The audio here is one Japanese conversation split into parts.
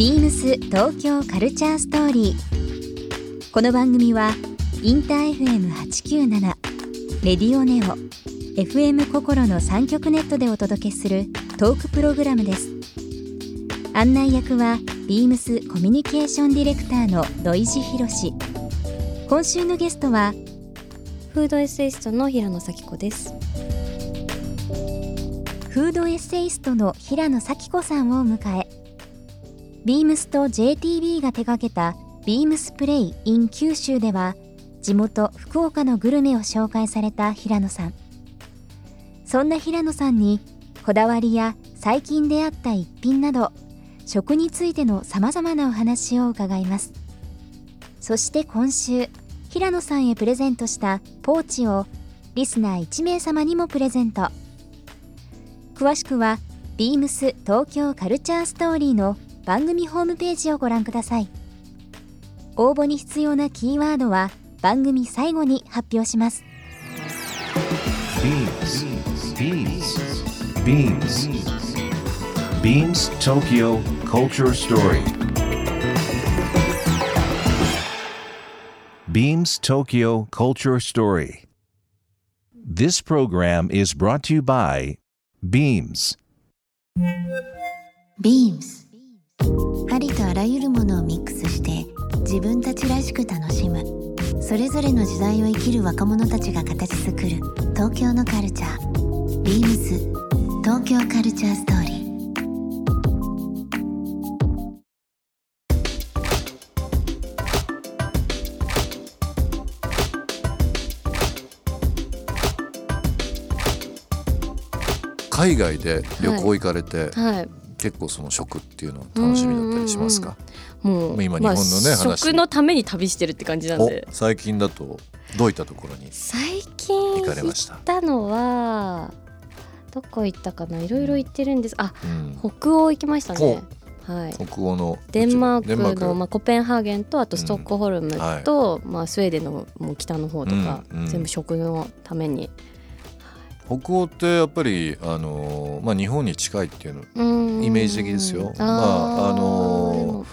ビームス東京カルチャーストーリー。この番組はインター FM897 レディオネオ FM 心の三極ネットでお届けするトークプログラムです。案内役はビームスコミュニケーションディレクターの土井博志。今週のゲストはフードエッセイストの平野咲子です。フードエッセイストの平野咲子さんを迎えビームスと JTB が手掛けたビームスプレイ in 九州では地元福岡のグルメを紹介された平野さん。そんな平野さんにこだわりや最近出会った一品など食についてのさまざまなお話を伺います。そして今週平野さんへプレゼントしたポーチをリスナー1名様にもプレゼント。詳しくはビームス東京カルチャーストーリーの番組ホームページをご覧ください応募に必要なキーワードは番組最後に発表します Beams. Beams. Beams. Beams Tokyo Culture Story. Beams Tokyo Culture Story. This program is brought to you by Beams. ビームスありとあらゆるものをミックスして自分たちらしく楽しむ。それぞれの時代を生きる若者たちが形作る東京のカルチャー。ビームス東京カルチャーストーリー。海外で旅行行かれて、はい。結構その食っていうのは楽しみだったりしますか？もう今日本のね話。食のために旅してるって感じなんで。お。最近だとどういったところに最近行かれ行ました？ったのはどこ行ったかな？いろいろ行ってるんです。あ、うん。北欧行きましたね。はい。北欧のデンマークのまあコペンハーゲンとあとストックホルムはい。と、まあスウェーデンのもう北の方とか、うんうん。全部食のために。北欧ってやっぱりあのーまあ日本に近いっていうのイイメージ的ですよ。まああの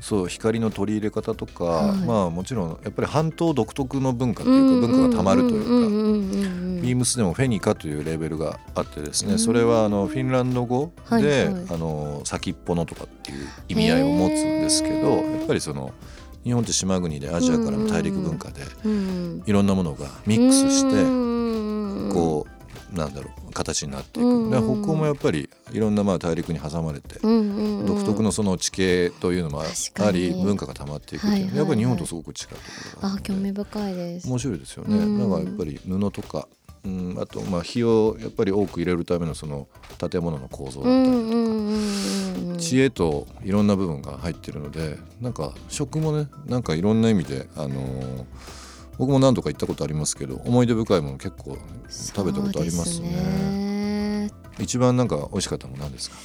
そう光の取り入れ方とか、はい。まあもちろんやっぱり半島独特の文化というか文化がたまるというか。ビームスでもフェニカというレーベルがあってですね、うんそれはあのフィンランド語で、はいはいあの先っぽのとかっていう意味合いを持つんですけどやっぱりその日本って島国でアジアからの大陸文化でうんいろんなものがミックスしててこうなんだろう形になっていく、うんで北欧もやっぱりいろんなまあ大陸に挟まれて、独独特のその地形というのもあり文化がたまっていくっていう。のは、はいはい。はいやっぱり日本とすごく近いところがあ興味深いです。面白いですよね、うんなんかやっぱり布とか、うん、あとまあ火をやっぱり多く入れるためのその建物の構造だったりとか、知恵といろんな部分が入ってるのでなんか食もねなんかいろんな意味で、あのー僕も何度か行ったことありますけど思い出深いもの結構食べたことありますね。ね一番なんか美味しかったのは何ですか？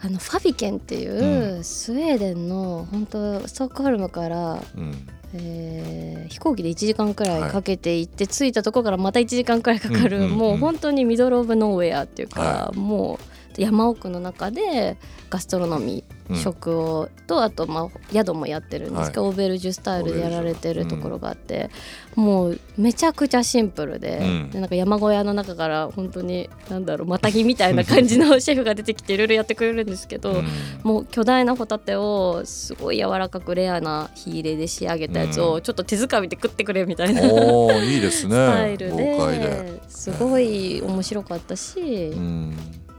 あのファビケンっていう、スウェーデンの本当ストックホルムから、うん。えー飛行機で1時間くらはいいかけて行って、着いたところからまた1時間くらいかかる、うんうんうんもう本当にミドル・オブ・ノーウェアっていうか、はもう山奥の中でガストロノミー、うん。食をとあとまあ宿もやってるんですけど、オーベルジュスタイルでやられてるところがあって、もうめちゃくちゃシンプルで,、うん。でなんか山小屋の中から本当になんだろうマタギみたいな感じのシェフが出てきていろいろやってくれるんですけど、うん。もう巨大なホタテをすごい柔らかくレアな火入れで仕上げたやつうん。をちょっと手づかみで食ってくれみたいな、おーいいですね。スタイルで、で。すごい面白かったし、うん、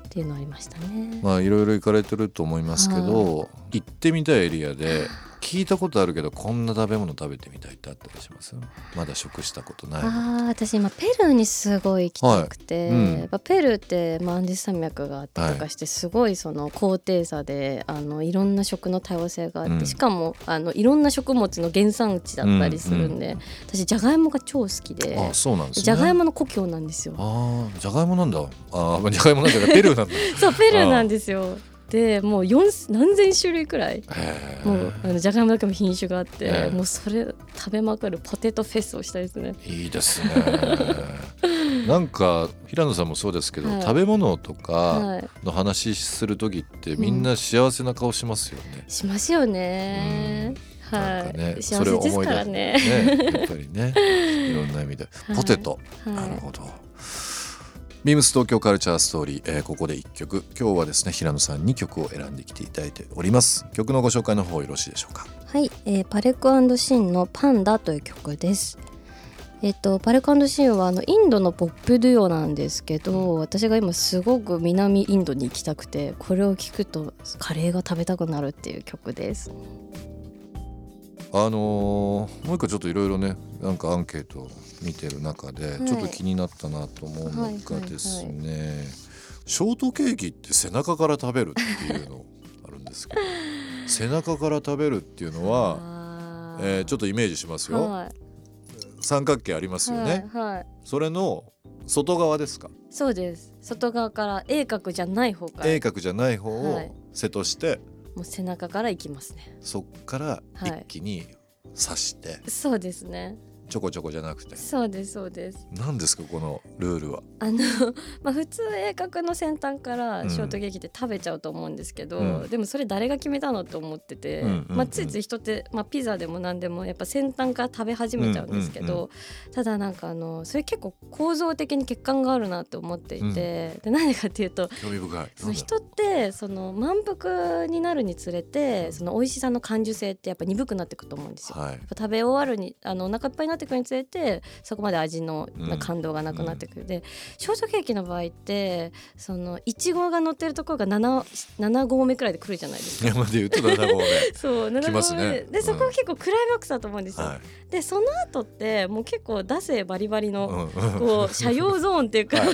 っていうのありましたね。まあいろいろ行かれてると思いますけど行ってみたいエリアで聞いたことあるけどこんな食べ物食べてみたいってあったりします？まだ食したことないあー私今ペルーにすごい行きたくて、はい。うんペルーって、まあ、アンデス山脈があってとかしてすごいその高低差であのいろんな食の多様性があって、うん。しかもあのいろんな食物の原産地だったりするんで、私じゃがいもが超好きであそうなんですね。じゃがいもの故郷なんですよ。ああじゃがいもなんだ。ああじゃがいもなんだペルーなんだ。そうペルーなんですよ。でもう4何千種類くらい。へー。もうあのじゃがいもだけも品種があって、ええ。もうそれ食べまくるポテトフェスをしたいですね。いいですね。なんか平野さんもそうですけど、はい。食べ物とかはい、の話する時ってみんな幸せな顔しますよね、しますよね。はい、なんかね幸せですからね。ねやっぱりね。いろんな意味で、はい。ポテト、はい。なるほどビームス東京カルチャーストーリー、えーここで一曲今日はですね平野さんに曲を選んできていただいております曲のご紹介の方よろしいでしょうか？はい、えーパレクシーンのパンダという曲です。えっと、パレクシーンはあのインドのポップデュオなんですけど私が今すごく南インドに行きたくてこれを聴くとカレーが食べたくなるっていう曲です。あのーもう一個ちょっといろいろねなんかアンケートを見てる中ではい。ちょっと気になったなと思うのはいがですね、ショートケーキって背中から食べるっていうのあるんですけど 背中から食べるっていうのは、あえーちょっとイメージしますよ、はい。三角形ありますよね、はいはい、それの外側ですか？そうです。外側から鋭角じゃない方から。鋭角じゃない方をはい。背として、もう背中から行きますね。そっからはい。一気に刺して、そうですねちょこちょこじゃなくて。そうですそうです。何ですかこのルールは？あの まあ普通鋭角の先端からショートケーキって食べちゃうと思うんですけど、うん。でもそれ誰が決めたのと思ってて、うんうんうん。まあ、ついつい人って、まあ、ピザでも何でもやっぱ先端から食べ始めちゃうんですけど、うんうんただなんかあのそれ結構構造的に欠陥があるなって思っていて、でなんでかっていうと興味深い。その人ってその満腹になるにつれてその美味しさの感受性ってやっぱ鈍くなっていくと思うんですよ。はい。食べ終わるにあのお腹いっぱいになってくるにつれてそこまで味のうん感動がなくなってくる、でショートケーキの場合ってそのいちごが乗ってるところが 7, 7合目くらいで来るじゃないですか。山で言うと7号目。そう7来ますね。合目ででそこが結構クライマックスだと思うんですよ。はい。でその後ってもう結構出せバリバリの、うん。うんこう車用ゾーンっていうか、はい。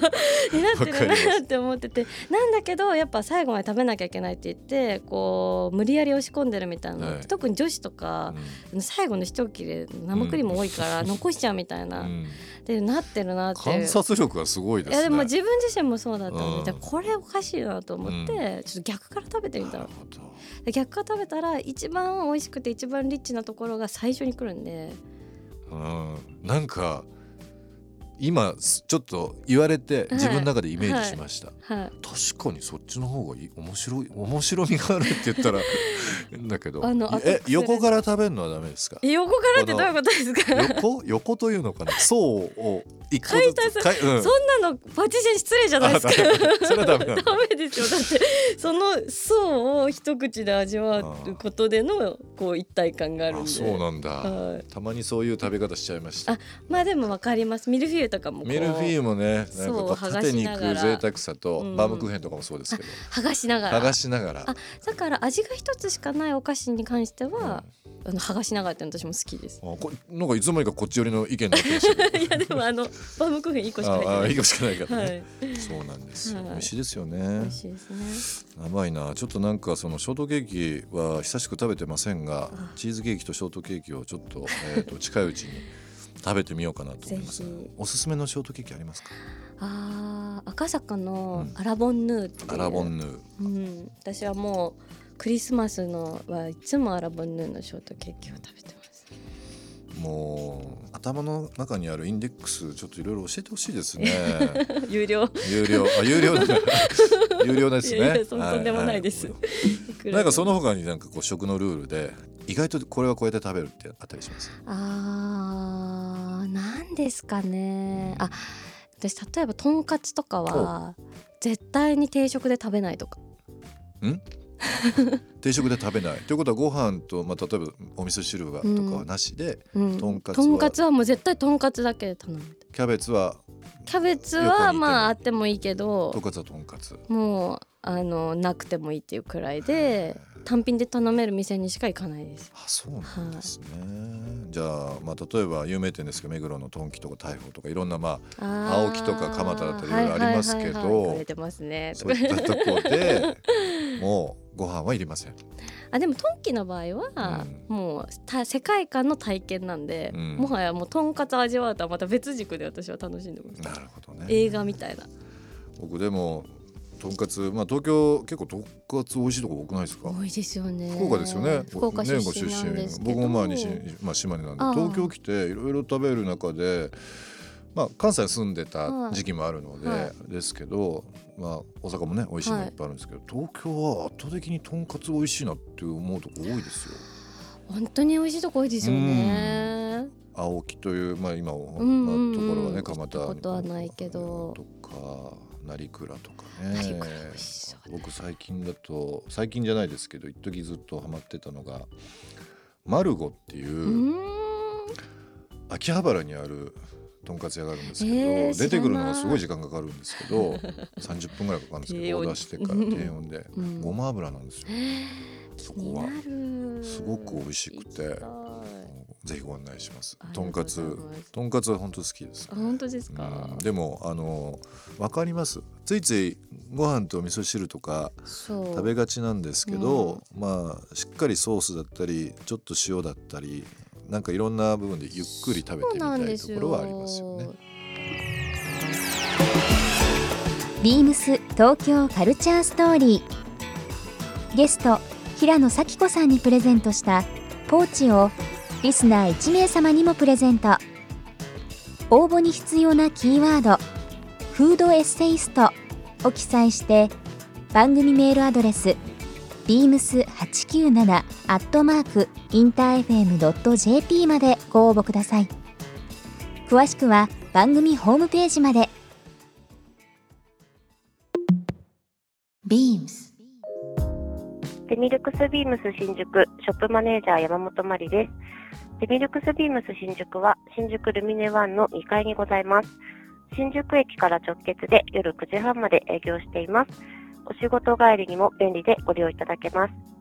になってるなって思っててなんだけどやっぱ最後まで食べなきゃいけないって言ってこう無理やり押し込んでるみたいな。はい。特に女子とか、最後の一切れ生クリーム多いから 残しちゃうみたいな、うん。でなってるなって観察力がすごいですね。いやでも自分自身もそうだったので、うん。じゃあこれおかしいなと思って、うちょっと逆から食べてみたの。逆から食べたら一番美味しくて一番リッチなところが最初に来るんで。うん。なんか今ちょっと言われて自分の中でイメージしました。はい。確かにそっちの方がいい面白い 面白みがあるって言ったら変だけど。あの後え横から食べるのはダメですか？え横からってどういうことですか？横？横というのかな？層を解体かいうん。そんなのパティシエに失礼じゃないですか。それはダメダメですよ。だってその層を一口で味わうことでのこう一体感があるんで。あそうなんだ、はい。たまにそういう食べ方しちゃいましたあまあでもわかります。ミルフィーユとかもミルフィーユもねなんか縦にいく贅沢さと、うん。バームクーヘンとかもそうですけど。剥がしながら。剥がしながら。あだから味が一つしかないお菓子に関しては、あの剥がしながらって私も好きです。あこなんかいつの間にかこっち寄りの意見になってました いやでもあのバームクーヘン一個しか入ってああないいい個しかないからはね、い。そうなんですよ、はい。美味しいですよ美ね味しいですね。甘いな。ちょっとなんかそのショートケーキは久しく食べてませんがあ。チーズケーキとショートケーキをちょっと,、えー、と近いうちに食べてみようかなと思います。おすすめのショートケーキありますか？あー赤坂のうん。アラボンヌーっていう。アラボンヌ。ーうん、私はもうクリスマスのはいつもアラボンヌーのショートケーキを食べてます。もう頭の中にあるインデックスちょっといろいろ教えてほしいですね。有料。有料。あ有料。だ 有料ですね。とんでもないです。はいなんかその他になんかこう食のルールで意外とこれはこうやって食べるってあったりします？あーなんですかね。あ私例えばとんかつとかは絶対に定食で食べないとか。定食で食べない。ということはご飯と、まあ、例えばお味噌汁がとかはなしで、うん、とんかつは。とんかつはもう絶対とんかつだけで頼む。キャベツはキャベツはまああってもいいけとどんかつはとんかつ。もうあのなくてもいいっていうくらいで単品で頼める店にしか行かないです。あそうなんですね、じゃあ、まあ、例えば有名店ですけど目黒のトンキとか大砲とかいろんなまあ青青木とか蒲田だったりいろいろありますけど。そういったとこではいりません。あでもトンキの場合は、もうた世界観の体験なんで、うん。もはやもうとんかつ味わうとはまた別軸で私は楽しんでます。なるほどね。映画みたいな。僕でもとんかつまあ東京結構とんかつ美味しいとこ多くないですか？多いですよね。福岡ですよね。福岡出身なんですけど、僕もまあ西、まあ、島根なんで。東京来ていろいろ食べる中でまあ関西住んでた時期もあるので、はですけどまあ大阪もね美味しいのいっぱいあるんですけど、東京は圧倒的にとんかつ美味しいなって思うとこ多いですよ。本当に美味しいとこ多いですよね。青木というまあ今、んうんうん。まあ、ところはね蒲田ことはないけど。とか成倉とか成ね。僕最近だと最近じゃないですけど一時ずっとハマってたのがマルゴっていう秋葉原にあるとんかつ屋があるんですけど、えー出てくるのがすごい時間かかるんですけど 30分ぐらいかかるんですけどオーダーしてから低温で、うん。ごま油なんですよ。そこはる。すごく美味しくてぜひご案内します。とんかつがとんかつは本当好きです。あ本当ですか？うん。でもあの分かります。ついついご飯と味噌汁とか食べがちなんですけど、まあしっかりソースだったりちょっと塩だったりなんかいろんな部分でゆっくり食べてそうみたいとなんですよころはありますよね。ビームス東京カルチャーストーリーゲスト平野咲子さんにプレゼントしたポーチをリスナー1名様にもプレゼント応募に必要なキーワード「フードエッセイスト」を記載して番組メールアドレス beams897 アットマークインター FM.jp までご応募ください詳しくは番組ホームページまでビームスデミルクスビームス新宿ショップマネージャー山本真理です。デミルクスビームス新宿は新宿ルミネワンの2階にございます。新宿駅から直結で夜9時半まで営業しています。お仕事帰りにも便利でご利用いただけます。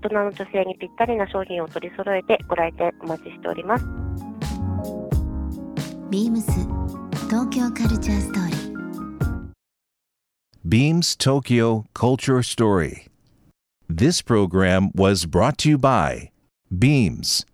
大人の女性にぴったりな商品を取り揃えてご来店お待ちしております。ビームス東京カルチャーストーリー Beams Tokyo Culture Story. This program was brought to you by Beams.